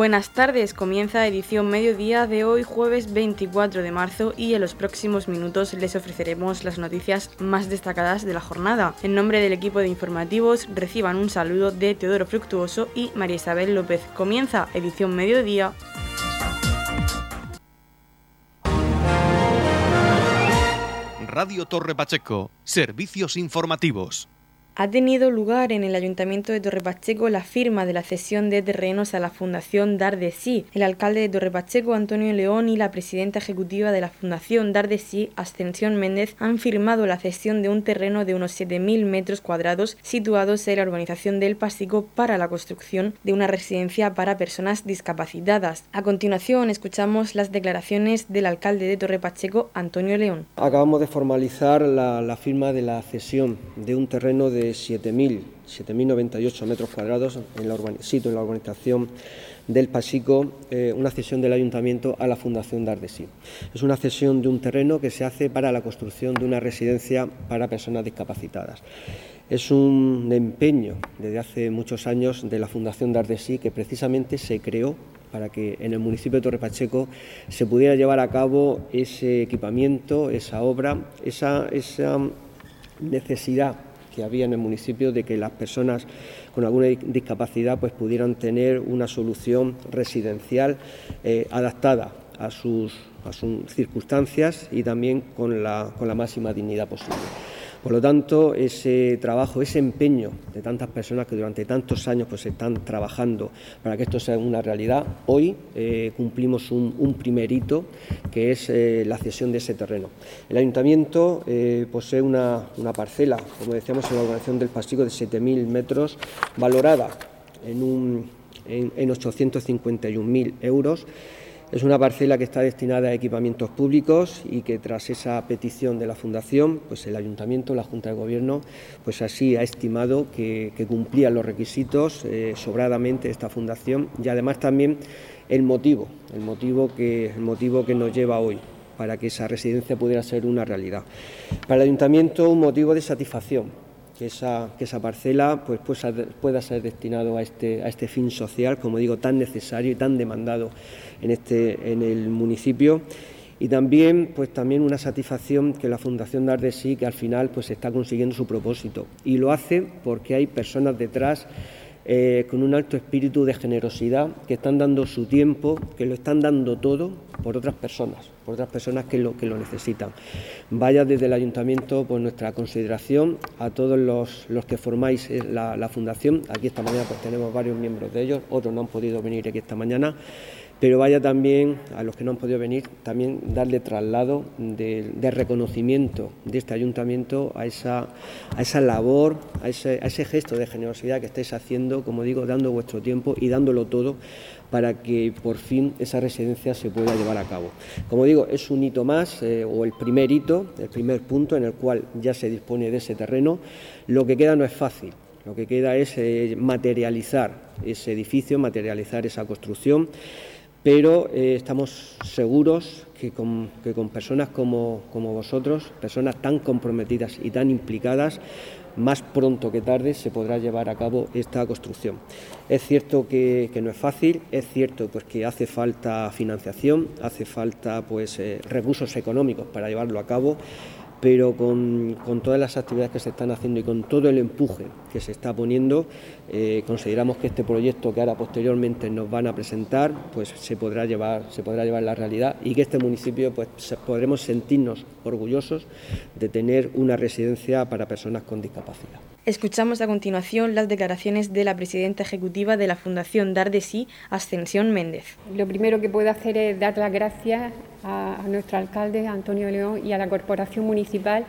Buenas tardes, comienza edición mediodía de hoy jueves 24 de marzo y en los próximos minutos les ofreceremos las noticias más destacadas de la jornada. En nombre del equipo de informativos reciban un saludo de Teodoro Fructuoso y María Isabel López. Comienza edición mediodía. Radio Torre Pacheco, servicios informativos. Ha tenido lugar en el Ayuntamiento de Torrepacheco la firma de la cesión de terrenos a la Fundación Dar de Sí. El alcalde de Torrepacheco, Antonio León, y la presidenta ejecutiva de la Fundación Dar de Sí, Ascensión Méndez, han firmado la cesión de un terreno de unos 7.000 metros cuadrados situados en la urbanización del Pasico para la construcción de una residencia para personas discapacitadas. A continuación, escuchamos las declaraciones del alcalde de Torrepacheco, Antonio León. Acabamos de formalizar la, la firma de la cesión de un terreno de 7.098 metros cuadrados en la sitio en la urbanización del Pasico, eh, una cesión del ayuntamiento a la Fundación Dardesí. Es una cesión de un terreno que se hace para la construcción de una residencia para personas discapacitadas. Es un empeño desde hace muchos años de la Fundación Dardesí que precisamente se creó para que en el municipio de Torre Pacheco se pudiera llevar a cabo ese equipamiento, esa obra, esa, esa necesidad que había en el municipio de que las personas con alguna discapacidad pues pudieran tener una solución residencial eh, adaptada a sus, a sus circunstancias y también con la, con la máxima dignidad posible. Por lo tanto, ese trabajo, ese empeño de tantas personas que durante tantos años pues, están trabajando para que esto sea una realidad, hoy eh, cumplimos un, primer hito, que es eh, la cesión de ese terreno. El ayuntamiento eh, posee una, parcela, como decíamos, en la organización del Pasico de 7.000 metros, valorada en, un, en, en 851.000 euros es una parcela que está destinada a equipamientos públicos y que tras esa petición de la Fundación, pues el Ayuntamiento, la Junta de Gobierno, pues así ha estimado que, cumplía los requisitos eh, sobradamente esta Fundación y además también el motivo, el motivo que, el motivo que nos lleva hoy para que esa residencia pudiera ser una realidad. Para el Ayuntamiento un motivo de satisfacción, que esa, que esa parcela pues, pues, pueda ser destinado este, a este fin social, como digo, tan necesario y tan demandado en, este, en el municipio. Y también, pues también una satisfacción que la Fundación Dar de Sí, que al final pues está consiguiendo su propósito. Y lo hace porque hay personas detrás eh, con un alto espíritu de generosidad, que están dando su tiempo, que lo están dando todo por otras personas, por otras personas que lo, que lo necesitan. Vaya desde el ayuntamiento por nuestra consideración a todos los, los que formáis eh, la, la, fundación. Aquí esta mañana pues tenemos varios miembros de ellos, otros no han podido venir aquí esta mañana pero vaya también a los que no han podido venir, también darle traslado de, reconocimiento de este ayuntamiento a esa, a esa labor, a ese, a ese, gesto de generosidad que estáis haciendo, como digo, dando vuestro tiempo y dándolo todo para que por fin esa residencia se pueda llevar a cabo. Como digo, es un hito más, eh, o el primer hito, el primer punto en el cual ya se dispone de ese terreno. Lo que queda no es fácil, lo que queda es eh, materializar ese edificio, materializar esa construcción pero eh, estamos seguros que con, personas como, vosotros, personas tan comprometidas y tan implicadas, más pronto que tarde se podrá llevar a cabo esta construcción. Es cierto que, no es fácil, es cierto pues, que hace falta financiación, hace falta pues, eh, recursos económicos para llevarlo a cabo, pero con, todas las actividades que se están haciendo y con todo el empuje que se está poniendo, eh, consideramos que este proyecto que ahora posteriormente nos van a presentar, pues se podrá llevar, se podrá llevar a la realidad y que este municipio pues podremos sentirnos orgullosos de tener una residencia para personas con discapacidad. Escuchamos a continuación las declaraciones de la presidenta ejecutiva de la Fundación Dar de Sí, Ascensión Méndez. Lo primero que puedo hacer es dar las gracias a, nuestro alcalde, Antonio León, y a la corporación municipal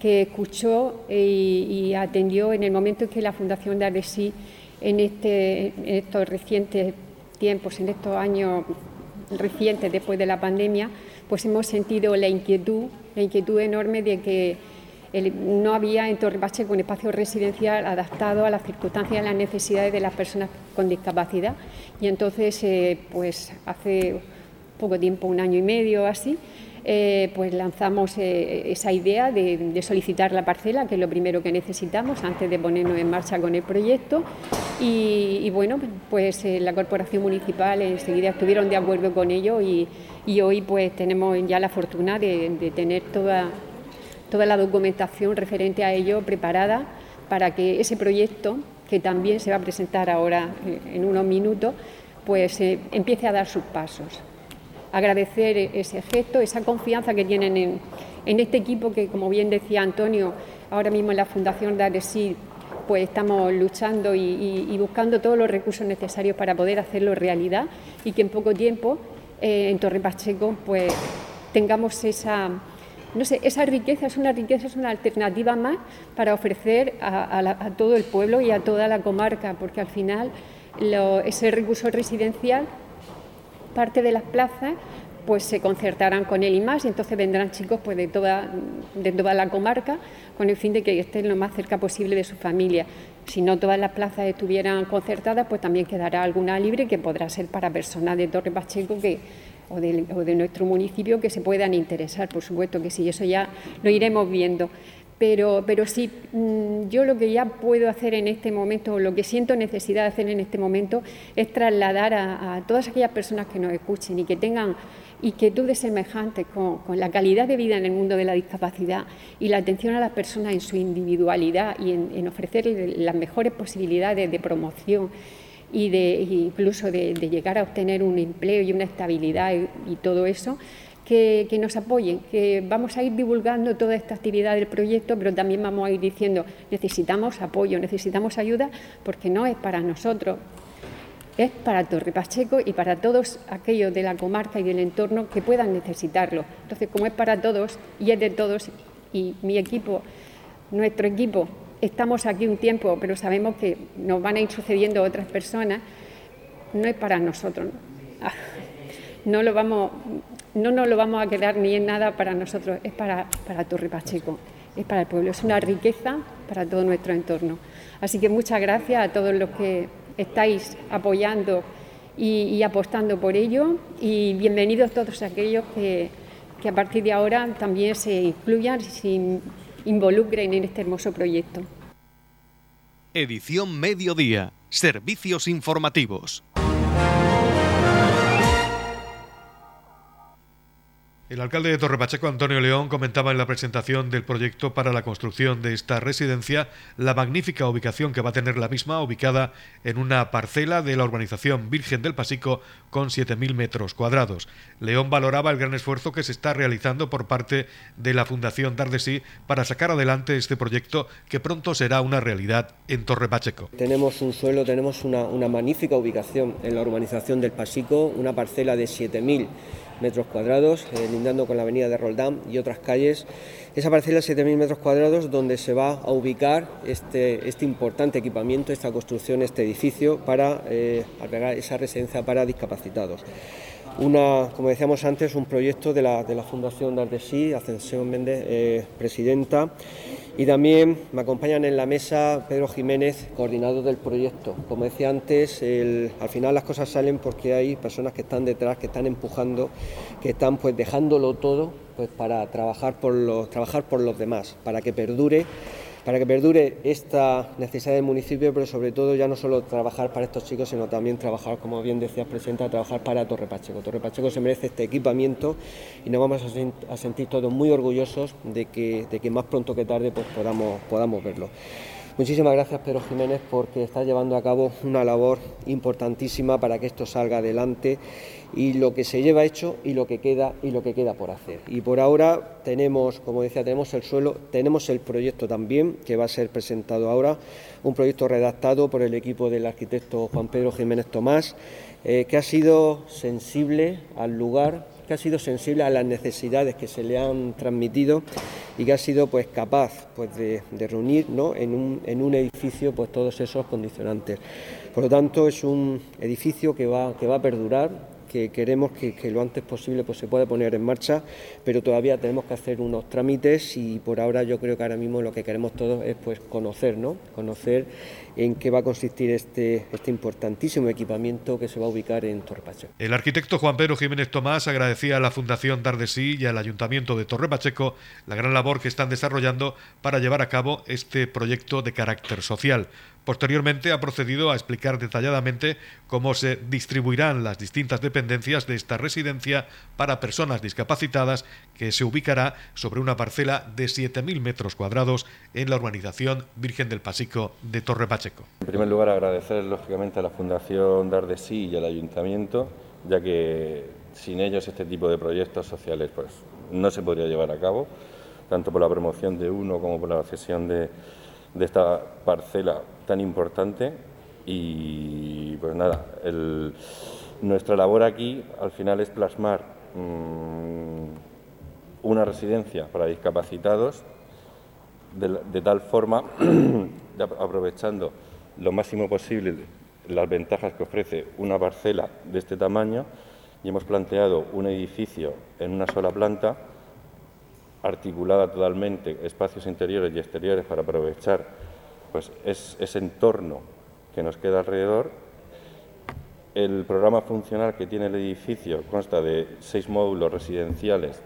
que escuchó y, atendió en el momento en que la Fundación Dar de Sí, en, este, en estos recientes tiempos, en estos años recientes después de la pandemia, pues hemos sentido la inquietud, la inquietud enorme de que no había en Torre Pacheco un espacio residencial adaptado a las circunstancias y las necesidades de las personas con discapacidad. Y entonces, eh, pues hace poco tiempo, un año y medio así, eh, pues lanzamos eh, esa idea de, solicitar la parcela, que es lo primero que necesitamos antes de ponernos en marcha con el proyecto. Y, bueno, pues la corporación municipal enseguida estuvieron de acuerdo con ello y, hoy pues tenemos ya la fortuna de, tener toda, toda la documentación referente a ello preparada para que ese proyecto, que también se va a presentar ahora en unos minutos, pues empiece a dar sus pasos. Agradecer ese gesto, esa confianza que tienen en, este equipo que, como bien decía Antonio, ahora mismo en la Fundación de Adesi, pues estamos luchando y, buscando todos los recursos necesarios para poder hacerlo realidad y que en poco tiempo eh, en Torre Pacheco pues tengamos esa no sé, esa riqueza es una riqueza, es una alternativa más para ofrecer a, todo el pueblo y a toda la comarca, porque al final ese recurso residencial parte de las plazas pues se concertarán con él y más y entonces vendrán chicos pues de toda, de toda la comarca con el fin de que estén lo más cerca posible de su familia. Si no todas las plazas estuvieran concertadas, pues también quedará alguna libre que podrá ser para personas de Torre Pacheco que, o, de, o de nuestro municipio que se puedan interesar, por supuesto que sí, eso ya lo iremos viendo. Pero, pero sí, mm, yo lo que ya puedo hacer en este momento, lo que siento necesidad de hacer en este momento, es trasladar a, todas aquellas personas que nos escuchen y que tengan inquietudes semejantes con, con, la calidad de vida en el mundo de la discapacidad y la atención a las personas en su individualidad y en ofrecerles las mejores posibilidades de promoción y de incluso de, llegar a obtener un empleo y una estabilidad y todo eso, que, nos apoyen, que vamos a ir divulgando toda esta actividad del proyecto, pero también vamos a ir diciendo, necesitamos apoyo, necesitamos ayuda, porque no es para nosotros, es para Torre Pacheco y para todos aquellos de la comarca y del entorno que puedan necesitarlo. Entonces, como es para todos y es de todos, y mi equipo, nuestro equipo, estamos aquí un tiempo, pero sabemos que nos van a ir sucediendo otras personas, no es para nosotros. No lo vamos, no nos lo vamos a quedar ni en nada para nosotros, es para, para Torre Pacheco, es para el pueblo, es una riqueza para todo nuestro entorno. Así que muchas gracias a todos los que estáis apoyando y, apostando por ello y bienvenidos todos aquellos que, que a partir de ahora también se incluyan se involucren en este hermoso proyecto. Edición Mediodía. Servicios informativos. El alcalde de Torrepacheco, Antonio León, comentaba en la presentación del proyecto para la construcción de esta residencia la magnífica ubicación que va a tener la misma, ubicada en una parcela de la urbanización Virgen del Pasico con 7.000 metros cuadrados. León valoraba el gran esfuerzo que se está realizando por parte de la Fundación Dardesí para sacar adelante este proyecto que pronto será una realidad en Torrepacheco. Tenemos un suelo, tenemos una, una magnífica ubicación en la urbanización del Pasico, una parcela de 7.000 metros cuadrados, eh, lindando con la avenida de Roldán y otras calles. Esa parcela de 7.000 metros cuadrados donde se va a ubicar este, este importante equipamiento, esta construcción, este edificio para eh, albergar esa residencia para discapacitados. Una, como decíamos antes, un proyecto de la, de la Fundación Dardesí, Ascensión Méndez, eh, presidenta, y también me acompañan en la mesa Pedro Jiménez, coordinador del proyecto. Como decía antes, al final las cosas salen porque hay personas que están detrás, que están empujando, que están pues dejándolo todo pues para trabajar por los, trabajar por los demás, para que perdure para que perdure esta necesidad del municipio, pero sobre todo ya no solo trabajar para estos chicos, sino también trabajar, como bien decías, Presidenta, trabajar para Torre Pacheco. Torre Pacheco se merece este equipamiento y nos vamos a sentir todos muy orgullosos de que, de que más pronto que tarde pues, podamos, podamos verlo. Muchísimas gracias Pedro Jiménez porque está llevando a cabo una labor importantísima para que esto salga adelante y lo que se lleva hecho y lo que queda y lo que queda por hacer. Y por ahora tenemos, como decía, tenemos el suelo, tenemos el proyecto también que va a ser presentado ahora, un proyecto redactado por el equipo del arquitecto Juan Pedro Jiménez Tomás, eh, que ha sido sensible al lugar que ha sido sensible a las necesidades que se le han transmitido y que ha sido pues capaz pues de, reunir en, un, en, un, edificio pues todos esos condicionantes. Por lo tanto es un edificio que va, que va a perdurar, que queremos que, lo antes posible pues, se pueda poner en marcha, pero todavía tenemos que hacer unos trámites y por ahora yo creo que ahora mismo lo que queremos todos es pues, conocer, ¿no? conocer en qué va a consistir este, este importantísimo equipamiento que se va a ubicar en Torre Pacheco. El arquitecto Juan Pedro Jiménez Tomás agradecía a la Fundación Dardesí y al Ayuntamiento de Torre Pacheco la gran labor que están desarrollando para llevar a cabo este proyecto de carácter social. Posteriormente ha procedido a explicar detalladamente cómo se distribuirán las distintas dependencias de esta residencia para personas discapacitadas que se ubicará sobre una parcela de 7.000 metros cuadrados en la urbanización Virgen del Pasico de Torre Pacheco. En primer lugar, agradecer lógicamente a la Fundación Dar de Sí y al Ayuntamiento, ya que sin ellos este tipo de proyectos sociales pues, no se podría llevar a cabo, tanto por la promoción de uno como por la cesión de de esta parcela tan importante y pues nada, nuestra labor aquí al final es plasmar mm, una residencia para discapacitados de, tal forma, aprovechando lo máximo posible las ventajas que ofrece una parcela de este tamaño. Y hemos planteado un edificio en una sola planta articulada totalmente espacios interiores y exteriores para aprovechar pues, ese entorno que nos queda alrededor. El programa funcional que tiene el edificio consta de seis módulos residenciales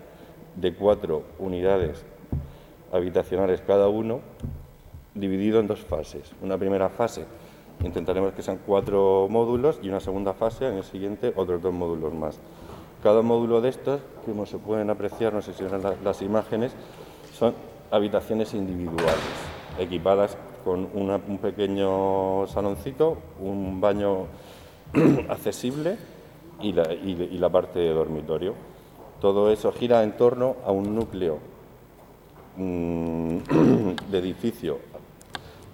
de cuatro unidades habitacionales cada uno, dividido en dos fases. Una primera fase intentaremos que sean cuatro módulos y una segunda fase, en el siguiente, otros dos módulos más. Cada módulo de estos, como se pueden apreciar, no sé si ven las imágenes, son habitaciones individuales, equipadas con un pequeño saloncito, un baño accesible y la, parte de dormitorio. Todo eso gira en torno a un núcleo mm, de edificio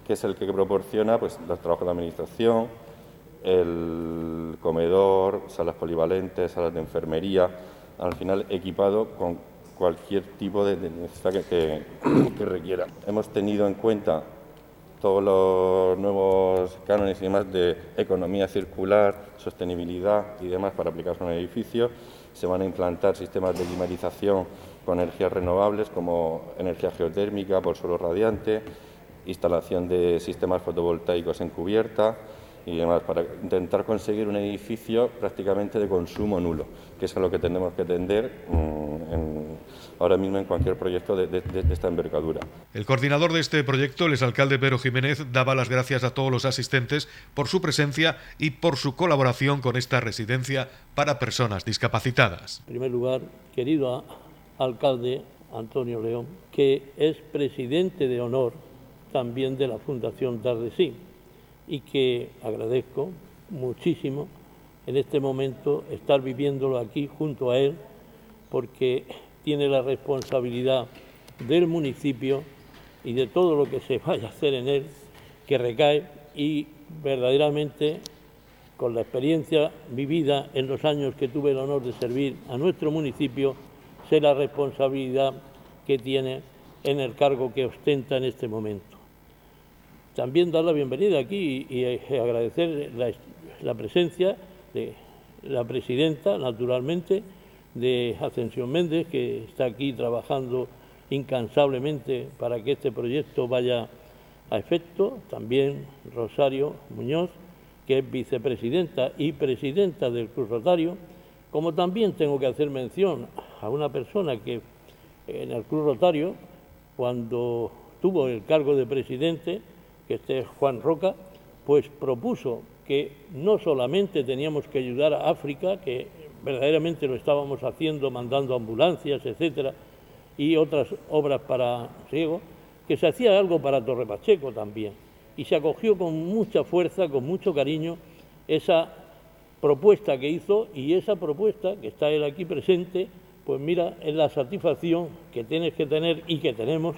que es el que proporciona pues, los trabajos de administración, el comedor, salas polivalentes, salas de enfermería, al final equipado con cualquier tipo de, necesidad que, requiera. Hemos tenido en cuenta todos los nuevos cánones y demás de economía circular, sostenibilidad y demás para aplicarse en un edificio. Se van a implantar sistemas de climatización con energías renovables como energía geotérmica por suelo radiante, instalación de sistemas fotovoltaicos en cubierta, y demás, para intentar conseguir un edificio prácticamente de consumo nulo, que es a lo que tenemos que tender mm, ahora mismo en cualquier proyecto de, esta envergadura. El coordinador de este proyecto, el exalcalde Pedro Jiménez, daba las gracias a todos los asistentes por su presencia y por su colaboración con esta residencia para personas discapacitadas. En primer lugar, querido alcalde Antonio León, que es presidente de honor también de la Fundación Tardesí y que agradezco muchísimo en este momento estar viviéndolo aquí junto a él, porque tiene la responsabilidad del municipio y de todo lo que se vaya a hacer en él, que recae y verdaderamente con la experiencia vivida en los años que tuve el honor de servir a nuestro municipio, sé la responsabilidad que tiene en el cargo que ostenta en este momento. También dar la bienvenida aquí y, eh, agradecer la, presencia de la presidenta, naturalmente, de Ascensión Méndez, que está aquí trabajando incansablemente para que este proyecto vaya a efecto. También Rosario Muñoz, que es vicepresidenta y presidenta del Cruz Rotario. Como también tengo que hacer mención a una persona que en el Cruz Rotario, cuando tuvo el cargo de presidente, que este Juan Roca, pues propuso que no solamente teníamos que ayudar a África, que verdaderamente lo estábamos haciendo mandando ambulancias, etcétera, y otras obras para ciego, que se hacía algo para Torre Pacheco también. Y se acogió con mucha fuerza, con mucho cariño, esa propuesta que hizo y esa propuesta que está él aquí presente, pues mira, es la satisfacción que tienes que tener y que tenemos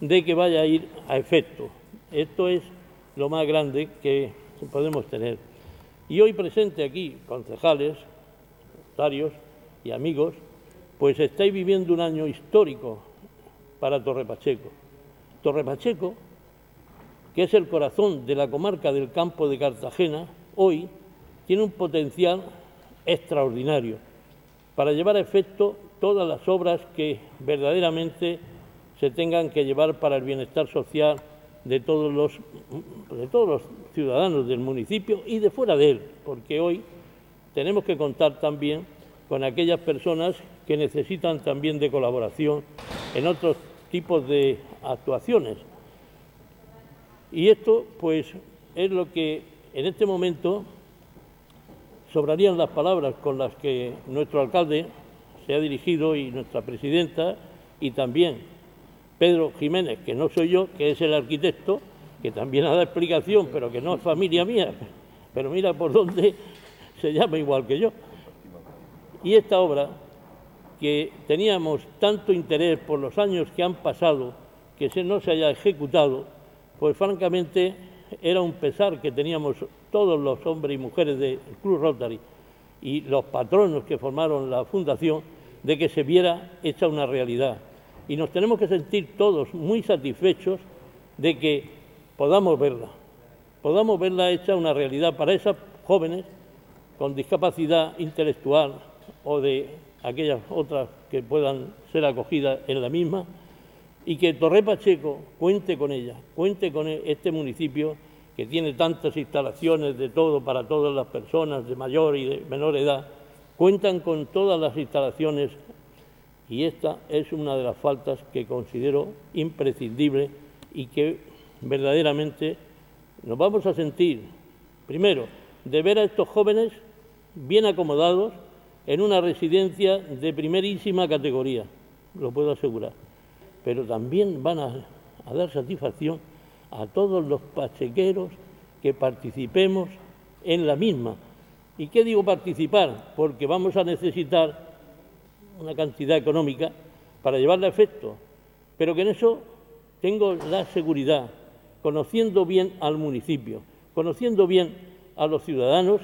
de que vaya a ir a efecto. Esto es lo más grande que podemos tener. Y hoy presente aquí, concejales, notarios y amigos, pues estáis viviendo un año histórico para Torre Pacheco. Torre Pacheco, que es el corazón de la comarca del campo de Cartagena, hoy tiene un potencial extraordinario para llevar a efecto todas las obras que verdaderamente se tengan que llevar para el bienestar social de todos los, de todos los ciudadanos del municipio y de fuera de él, porque hoy tenemos que contar también con aquellas personas que necesitan también de colaboración en otros tipos de actuaciones. Y esto, pues, es lo que en este momento sobrarían las palabras con las que nuestro alcalde se ha dirigido y nuestra presidenta y también Pedro Jiménez, que no soy yo, que es el arquitecto, que también ha dado explicación, pero que no es familia mía, pero mira por dónde se llama igual que yo. Y esta obra, que teníamos tanto interés por los años que han pasado, que se no se haya ejecutado, pues francamente era un pesar que teníamos todos los hombres y mujeres del Club Rotary y los patronos que formaron la fundación de que se viera hecha una realidad. Y nos tenemos que sentir todos muy satisfechos de que podamos verla, podamos verla hecha una realidad para esas jóvenes con discapacidad intelectual o de aquellas otras que puedan ser acogidas en la misma y que Torre Pacheco cuente con ella, cuente con este municipio que tiene tantas instalaciones de todo para todas las personas de mayor y de menor edad, cuentan con todas las instalaciones y esta es una de las faltas que considero imprescindible y que verdaderamente nos vamos a sentir, primero, de ver a estos jóvenes bien acomodados en una residencia de primerísima categoría, lo puedo asegurar, pero también van a, dar satisfacción a todos los pachequeros que participemos en la misma. ¿Y qué digo participar? Porque vamos a necesitar una cantidad económica para llevarla a efecto, pero que en eso tengo la seguridad, conociendo bien al municipio, conociendo bien a los ciudadanos,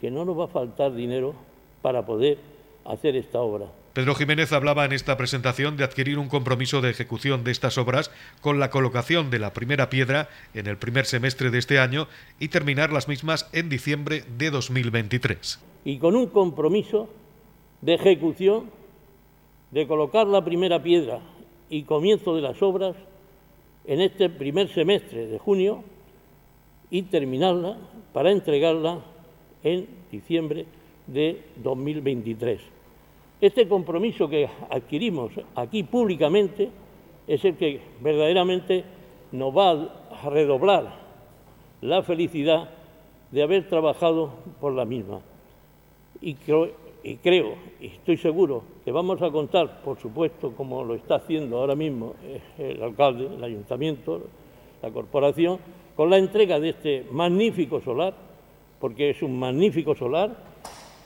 que no nos va a faltar dinero para poder hacer esta obra. Pedro Jiménez hablaba en esta presentación de adquirir un compromiso de ejecución de estas obras con la colocación de la primera piedra en el primer semestre de este año y terminar las mismas en diciembre de 2023. Y con un compromiso de ejecución de colocar la primera piedra y comienzo de las obras en este primer semestre de junio y terminarla para entregarla en diciembre de 2023. Este compromiso que adquirimos aquí públicamente es el que verdaderamente nos va a redoblar la felicidad de haber trabajado por la misma. Y y creo, y estoy seguro, que vamos a contar, por supuesto, como lo está haciendo ahora mismo el alcalde, el ayuntamiento, la corporación, con la entrega de este magnífico solar, porque es un magnífico solar,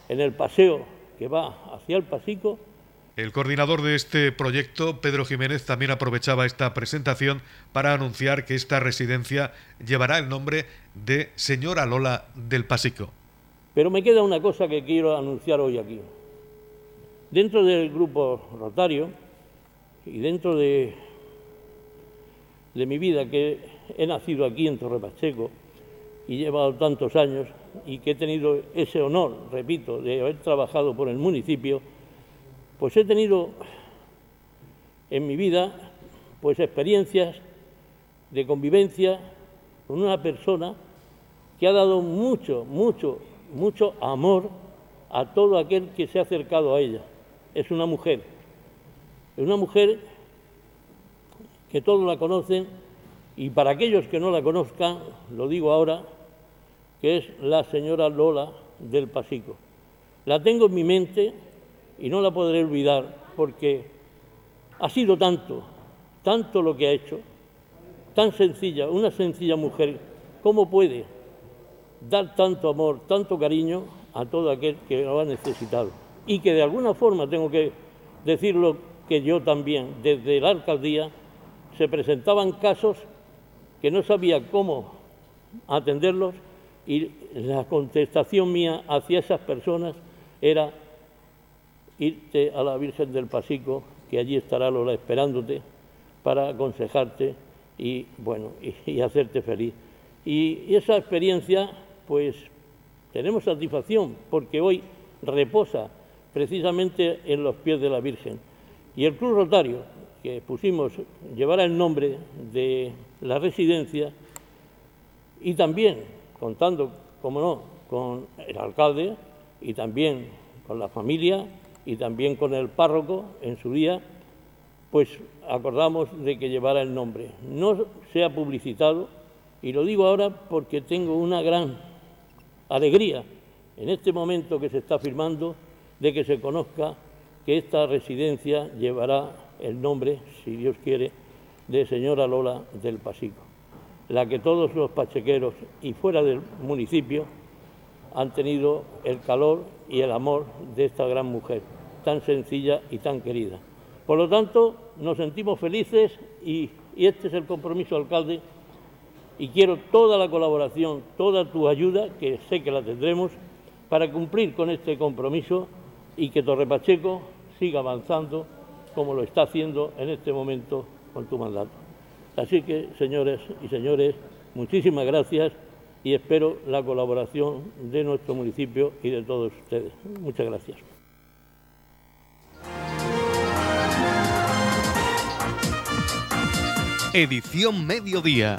en el paseo que va hacia el Pasico. El coordinador de este proyecto, Pedro Jiménez, también aprovechaba esta presentación para anunciar que esta residencia llevará el nombre de Señora Lola del Pasico. Pero me queda una cosa que quiero anunciar hoy aquí. Dentro del grupo rotario y dentro de, mi vida, que he nacido aquí en Torre Pacheco y he llevado tantos años y que he tenido ese honor, repito, de haber trabajado por el municipio, pues he tenido en mi vida pues experiencias de convivencia con una persona que ha dado mucho, mucho, mucho amor a todo aquel que se ha acercado a ella. Es una mujer, es una mujer que todos la conocen y para aquellos que no la conozcan, lo digo ahora, que es la señora Lola del Pasico. La tengo en mi mente y no la podré olvidar porque ha sido tanto, tanto lo que ha hecho, tan sencilla, una sencilla mujer, ¿cómo puede dar tanto amor, tanto cariño a todo aquel que lo ha necesitado? Y que de alguna forma tengo que decirlo que yo también, desde la alcaldía, se presentaban casos que no sabía cómo atenderlos y la contestación mía hacia esas personas era irte a la Virgen del Pasico, que allí estará Lola esperándote para aconsejarte y bueno y, hacerte feliz. Y, esa experiencia, pues tenemos satisfacción, porque hoy reposa precisamente en los pies de la Virgen. Y el Club Rotario, que pusimos, llevará el nombre de la residencia y también contando, como no, con el alcalde y también con la familia y también con el párroco en su día, pues acordamos de que llevara el nombre. No se ha publicitado y lo digo ahora porque tengo una gran alegría en este momento que se está firmando de que se conozca que esta residencia llevará el nombre, si Dios quiere, de señora Lola del Pasico, la que todos los pachequeros y fuera del municipio han tenido el calor y el amor de esta gran mujer, tan sencilla y tan querida. Por lo tanto, nos sentimos felices y, y este es el compromiso, alcalde, y quiero toda la colaboración, toda tu ayuda, que sé que la tendremos, para cumplir con este compromiso y que Torre Pacheco siga avanzando como lo está haciendo en este momento con tu mandato. Así que, señores y señores, muchísimas gracias y espero la colaboración de nuestro municipio y de todos ustedes. Muchas gracias. Edición Mediodía,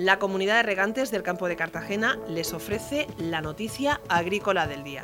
La comunidad de regantes del campo de Cartagena les ofrece la noticia agrícola del día.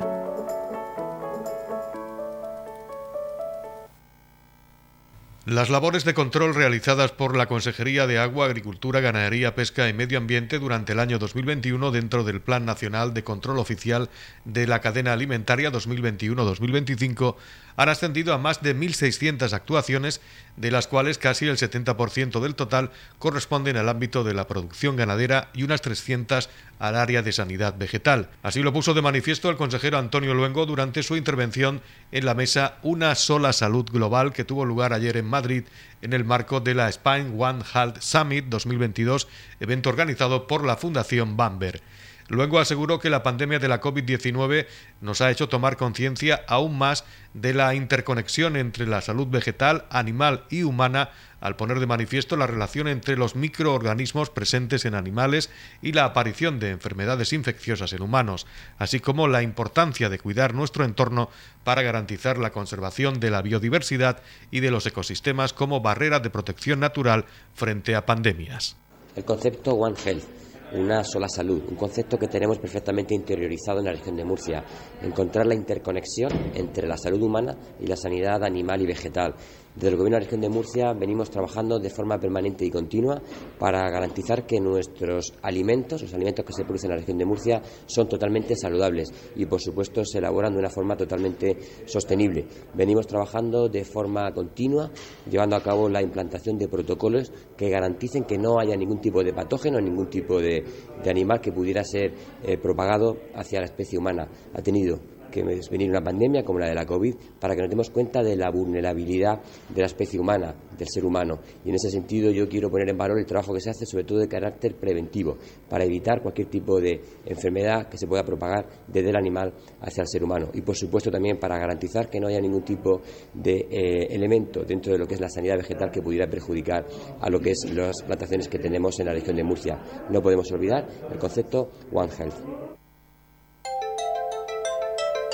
Las labores de control realizadas por la Consejería de Agua, Agricultura, Ganadería, Pesca y Medio Ambiente durante el año 2021 dentro del Plan Nacional de Control Oficial de la Cadena Alimentaria 2021-2025 han ascendido a más de 1.600 actuaciones, de las cuales casi el 70% del total corresponden al ámbito de la producción ganadera y unas 300 al área de sanidad vegetal. Así lo puso de manifiesto el consejero Antonio Luengo durante su intervención en la mesa Una sola salud global que tuvo lugar ayer en Madrid en el marco de la Spine One Health Summit 2022, evento organizado por la Fundación Bamber. Luego aseguró que la pandemia de la COVID-19 nos ha hecho tomar conciencia aún más de la interconexión entre la salud vegetal, animal y humana al poner de manifiesto la relación entre los microorganismos presentes en animales y la aparición de enfermedades infecciosas en humanos, así como la importancia de cuidar nuestro entorno para garantizar la conservación de la biodiversidad y de los ecosistemas como barrera de protección natural frente a pandemias. El concepto One Health una sola salud, un concepto que tenemos perfectamente interiorizado en la región de Murcia, encontrar la interconexión entre la salud humana y la sanidad animal y vegetal, desde el Gobierno de la Región de Murcia venimos trabajando de forma permanente y continua para garantizar que nuestros alimentos, los alimentos que se producen en la Región de Murcia, son totalmente saludables y, por supuesto, se elaboran de una forma totalmente sostenible. Venimos trabajando de forma continua, llevando a cabo la implantación de protocolos que garanticen que no haya ningún tipo de patógeno, ningún tipo de, animal que pudiera ser eh, propagado hacia la especie humana. Ha tenido que es venir una pandemia como la de la COVID para que nos demos cuenta de la vulnerabilidad de la especie humana, del ser humano. Y en ese sentido yo quiero poner en valor el trabajo que se hace, sobre todo de carácter preventivo, para evitar cualquier tipo de enfermedad que se pueda propagar desde el animal hacia el ser humano. Y por supuesto también para garantizar que no haya ningún tipo de eh, elemento dentro de lo que es la sanidad vegetal que pudiera perjudicar a lo que es las plantaciones que tenemos en la región de Murcia. No podemos olvidar el concepto One Health.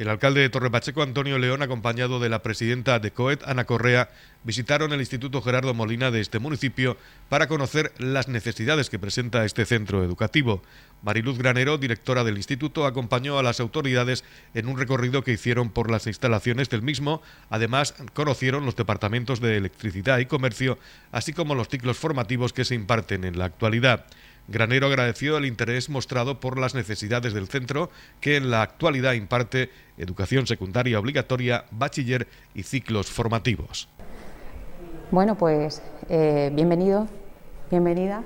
El alcalde de Torrepacheco, Antonio León, acompañado de la presidenta de COET, Ana Correa, visitaron el Instituto Gerardo Molina de este municipio para conocer las necesidades que presenta este centro educativo. Mariluz Granero, directora del instituto, acompañó a las autoridades en un recorrido que hicieron por las instalaciones del mismo. Además, conocieron los departamentos de electricidad y comercio, así como los ciclos formativos que se imparten en la actualidad. Granero agradeció el interés mostrado por las necesidades del centro, que en la actualidad imparte educación secundaria obligatoria, bachiller y ciclos formativos. Bueno, pues eh, bienvenido, bienvenida.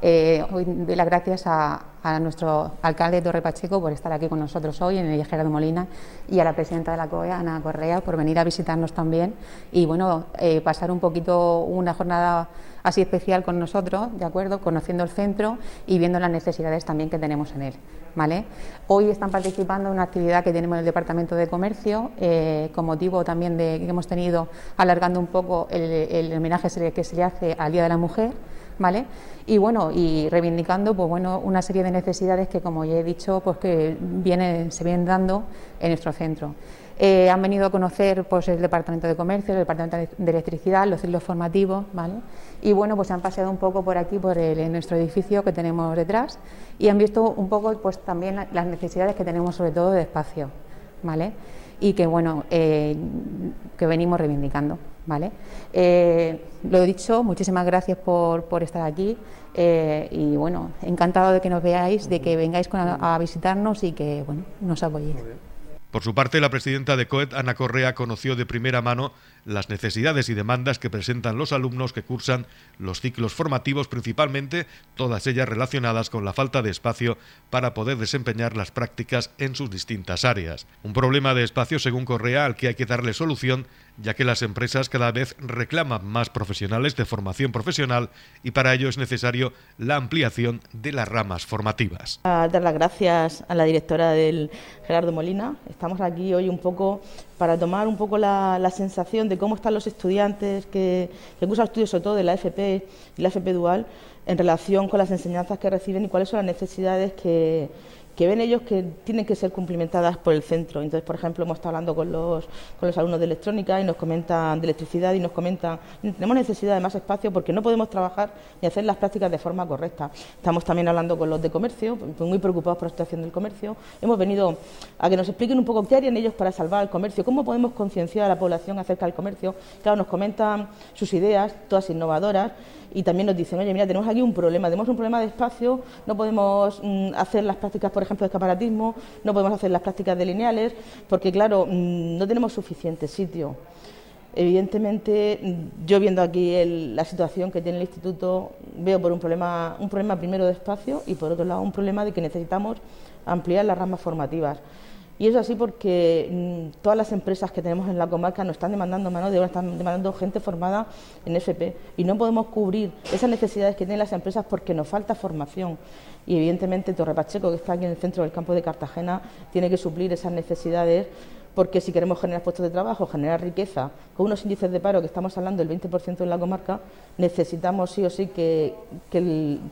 Eh, hoy doy las gracias a, nuestro alcalde Torre Pacheco por estar aquí con nosotros hoy en el Gerardo Molina y a la presidenta de la COE, Ana Correa, por venir a visitarnos también y bueno, eh, pasar un poquito una jornada así especial con nosotros, ¿de acuerdo? Conociendo el centro y viendo las necesidades también que tenemos en él, ¿vale? Hoy están participando en una actividad que tenemos en el Departamento de Comercio, eh, con motivo también de que hemos tenido, alargando un poco el, homenaje que se le hace al Día de la Mujer, ¿vale? Y bueno, y reivindicando pues bueno, una serie de necesidades que como ya he dicho, pues que viene, se vienen dando en nuestro centro. Eh, han venido a conocer pues, el Departamento de Comercio, el Departamento de Electricidad, los ciclos formativos, ¿vale? Y bueno, pues han paseado un poco por aquí, por el, nuestro edificio que tenemos detrás, y han visto un poco pues también las necesidades que tenemos sobre todo de espacio, ¿vale? Y que bueno, eh, que venimos reivindicando, ¿vale? Eh, lo dicho, muchísimas gracias por, por estar aquí. y bueno, encantado de que nos veáis, de que vengáis a, a visitarnos y que bueno, nos apoyéis. Por su parte, la presidenta de COET, Ana Correa, conoció de primera mano las necesidades y demandas que presentan los alumnos que cursan los ciclos formativos, principalmente todas ellas relacionadas con la falta de espacio para poder desempeñar las prácticas en sus distintas áreas. Un problema de espacio, según Correa, al que hay que darle solución, ya que las empresas cada vez reclaman más profesionales de formación profesional y para ello es necesario la ampliación de las ramas formativas. Dar las gracias a la directora del Gerardo Molina. Estamos aquí hoy un poco para tomar un poco la, sensación de cómo están los estudiantes que, que cursan estudios, sobre todo de la FP y la FP Dual, en relación con las enseñanzas que reciben y cuáles son las necesidades que, que ven ellos que tienen que ser cumplimentadas por el centro. Entonces, por ejemplo, hemos estado hablando con los, con los alumnos de electrónica y nos comentan de electricidad y nos comentan, tenemos necesidad de más espacio porque no podemos trabajar ni hacer las prácticas de forma correcta. Estamos también hablando con los de comercio, muy preocupados por la situación del comercio. Hemos venido a que nos expliquen un poco qué harían ellos para salvar el comercio, cómo podemos concienciar a la población acerca del comercio. Claro, nos comentan sus ideas, todas innovadoras, y también nos dicen, oye, mira, tenemos aquí un problema, tenemos un problema de espacio, no podemos mm, hacer las prácticas, por ejemplo, de escaparatismo, no podemos hacer las prácticas de lineales, porque claro, mm, no tenemos suficiente sitio. Evidentemente, mm, yo viendo aquí la situación que tiene el instituto, veo por un problema, un problema primero de espacio y por otro lado un problema de que necesitamos ampliar las ramas formativas. Y es así porque mm, todas las empresas que tenemos en la comarca nos están demandando mano de obra, están demandando gente formada en FP y no podemos cubrir esas necesidades que tienen las empresas porque nos falta formación. Y evidentemente Torre Pacheco, que está aquí en el centro del campo de Cartagena, tiene que suplir esas necesidades porque si queremos generar puestos de trabajo, generar riqueza, con unos índices de paro que estamos hablando del 20% en la comarca, necesitamos sí o sí que,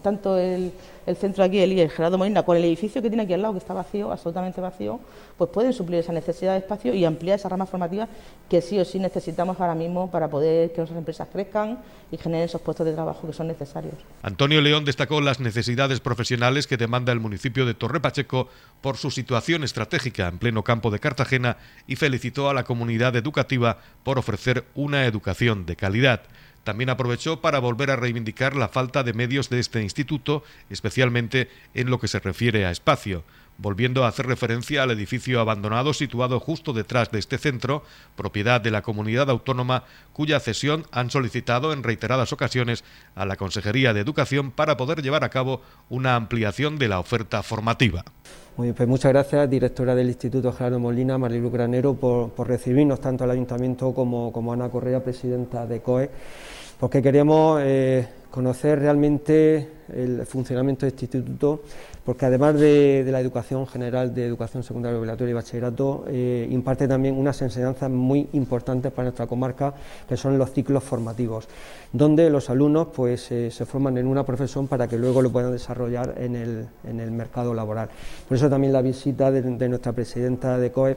tanto el, centro aquí, el, el Gerardo Molina, con el edificio que tiene aquí al lado, que está vacío, absolutamente vacío, pues pueden suplir esa necesidad de espacio y ampliar esa rama formativa que sí o sí necesitamos ahora mismo para poder que nuestras empresas crezcan y generen esos puestos de trabajo que son necesarios. Antonio León destacó las necesidades profesionales que demanda el municipio de Torre Pacheco por su situación estratégica en pleno campo de Cartagena y felicitó a la comunidad educativa por ofrecer una educación de calidad. También aprovechó para volver a reivindicar la falta de medios de este instituto, especialmente en lo que se refiere a espacio volviendo a hacer referencia al edificio abandonado situado justo detrás de este centro, propiedad de la comunidad autónoma, cuya cesión han solicitado en reiteradas ocasiones a la Consejería de Educación para poder llevar a cabo una ampliación de la oferta formativa. pues muchas gracias, directora del Instituto Gerardo Molina, Marilu Granero, por, recibirnos tanto al Ayuntamiento como, como Ana Correa, presidenta de COE, porque queremos eh, conocer realmente el funcionamiento de este instituto, porque además de, la educación general, de educación secundaria obligatoria y bachillerato, eh, imparte también unas enseñanzas muy importantes para nuestra comarca, que son los ciclos formativos, donde los alumnos pues, eh, se forman en una profesión para que luego lo puedan desarrollar en el, mercado laboral. Por eso también la visita de, de nuestra presidenta de COE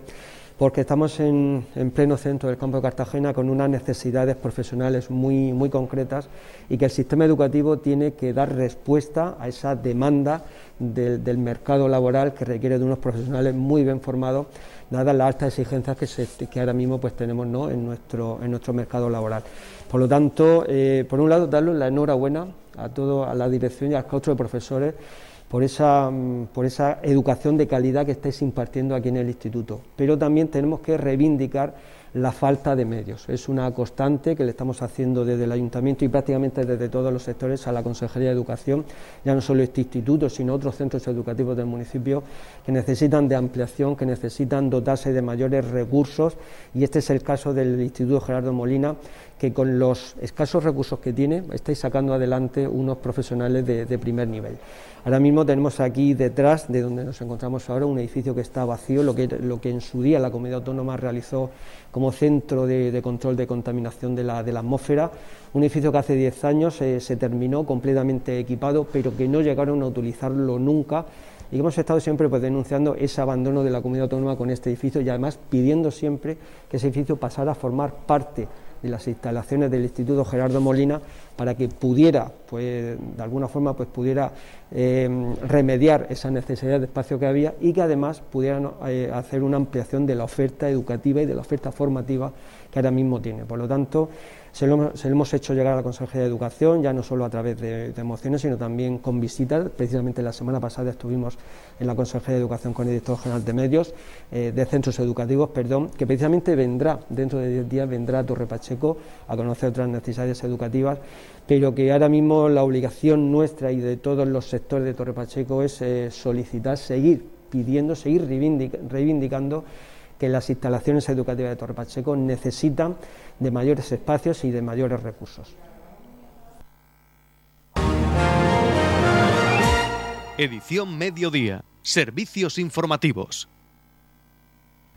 porque estamos en, pleno centro del campo de Cartagena con unas necesidades profesionales muy, muy concretas y que el sistema educativo tiene que dar respuesta a esa demanda del, mercado laboral que requiere de unos profesionales muy bien formados, dadas las altas exigencias que, ahora mismo pues, tenemos ¿no? en, nuestro, en nuestro mercado laboral. Por lo tanto, eh, por un lado, darle la enhorabuena a, todo, a la dirección y al claustro de profesores por esa, mm, por esa educación de calidad que estáis impartiendo aquí en el instituto. Pero también tenemos que reivindicar la falta de medios. Es una constante que le estamos haciendo desde el ayuntamiento y prácticamente desde todos los sectores a la Consejería de Educación, ya no solo este instituto, sino otros centros educativos del municipio que necesitan de ampliación, que necesitan dotarse de mayores recursos y este es el caso del Instituto Gerardo Molina, que con los escasos recursos que tiene estáis sacando adelante unos profesionales de primer nivel. Ahora mismo tenemos aquí detrás de donde nos encontramos ahora un edificio que está vacío, lo que, lo que en su día la comunidad autónoma realizó como centro de, control de contaminación de la, de la, atmósfera, un edificio que hace 10 años eh, se terminó completamente equipado, pero que no llegaron a utilizarlo nunca y hemos estado siempre pues, denunciando ese abandono de la comunidad autónoma con este edificio y además pidiendo siempre que ese edificio pasara a formar parte de las instalaciones del Instituto Gerardo Molina para que pudiera, pues, de alguna forma, pues, pudiera eh, remediar esa necesidad de espacio que había y que además pudieran eh, hacer una ampliación de la oferta educativa y de la oferta formativa que ahora mismo tiene. Por lo tanto, se lo, hemos hecho llegar a la Consejería de Educación, ya no solo a través de, de, mociones, sino también con visitas. Precisamente la semana pasada estuvimos en la Consejería de Educación con el director general de medios, eh, de centros educativos, perdón, que precisamente vendrá, dentro de 10 días, vendrá a Torre Pacheco a conocer otras necesidades educativas, pero que ahora mismo la obligación nuestra y de todos los sectores de Torre Pacheco es eh, solicitar, seguir pidiendo, seguir reivindicando que las instalaciones educativas de Torre Pacheco necesitan de mayores espacios y de mayores recursos. Edición Mediodía. Servicios informativos.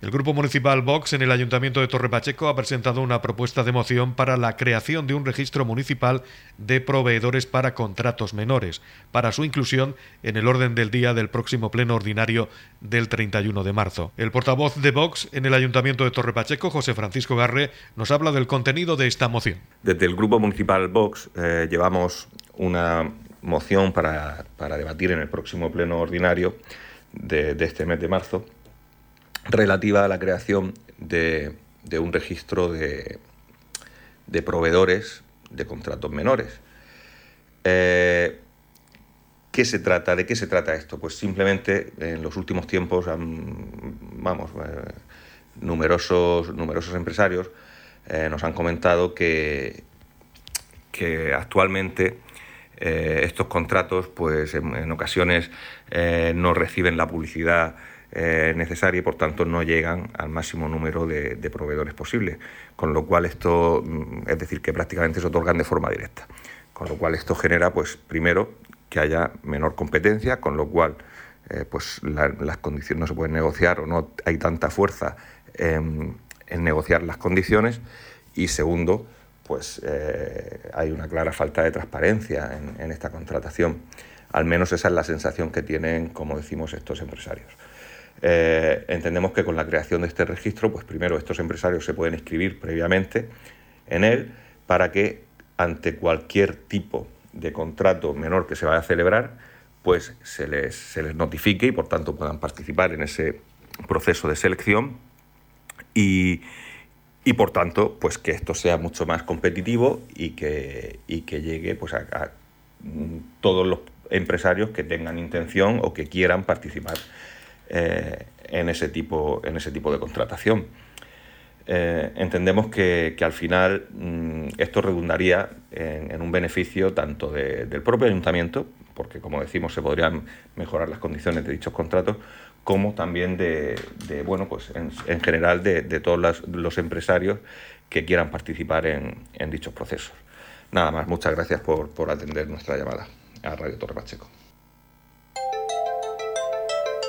El Grupo Municipal Vox en el Ayuntamiento de Torre Pacheco ha presentado una propuesta de moción para la creación de un registro municipal de proveedores para contratos menores, para su inclusión en el orden del día del próximo pleno ordinario del 31 de marzo. El portavoz de Vox en el Ayuntamiento de Torre Pacheco, José Francisco Garre, nos habla del contenido de esta moción. Desde el Grupo Municipal Vox eh, llevamos una moción para, debatir en el próximo pleno ordinario de este mes de marzo relativa a la creación de, un registro de, proveedores de contratos menores. Eh, ¿Qué se trata? ¿De qué se trata esto? Pues simplemente en los últimos tiempos, vamos, eh, numerosos, numerosos empresarios eh, nos han comentado que, que actualmente estos contratos, pues en ocasiones no reciben la publicidad eh, necesaria y por tanto no llegan al máximo número de, proveedores posible, con lo cual esto, mm, es decir, que prácticamente se otorgan de forma directa, con lo cual esto genera, pues primero, que haya menor competencia, con lo cual eh, pues las condiciones no se pueden negociar o no hay tanta fuerza en, negociar las condiciones y segundo, pues eh, hay una clara falta de transparencia en, en esta contratación. Al menos esa es la sensación que tienen, como decimos, estos empresarios. Eh, entendemos que con la creación de este registro, pues primero estos empresarios se pueden inscribir previamente en él para que ante cualquier tipo de contrato menor que se vaya a celebrar, pues se les, se les notifique y por tanto puedan participar en ese proceso de selección y, y por tanto pues que esto sea mucho más competitivo y que, y que llegue pues a, a todos los empresarios que tengan intención o que quieran participar eh, en, ese tipo, en ese tipo de contratación. Eh, entendemos que, al final mm, esto redundaría en, un beneficio tanto del propio ayuntamiento, porque como decimos se podrían mejorar las condiciones de dichos contratos, como también de, bueno, pues en, general de, todos los, empresarios que quieran participar en, dichos procesos. Nada más, muchas gracias por, por atender nuestra llamada a Radio Torre Pacheco.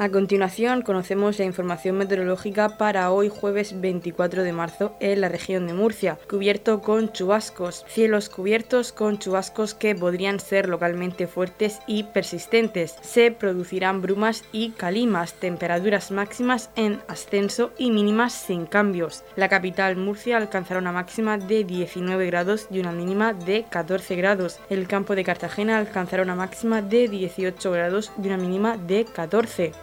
A continuación conocemos la información meteorológica para hoy jueves 24 de marzo en la región de Murcia, cubierto con chubascos, cielos cubiertos con chubascos que podrían ser localmente fuertes y persistentes. Se producirán brumas y calimas, temperaturas máximas en ascenso y mínimas sin cambios. La capital Murcia alcanzará una máxima de 19 grados y una mínima de 14 grados. El campo de Cartagena alcanzará una máxima de 18 grados y una mínima de 14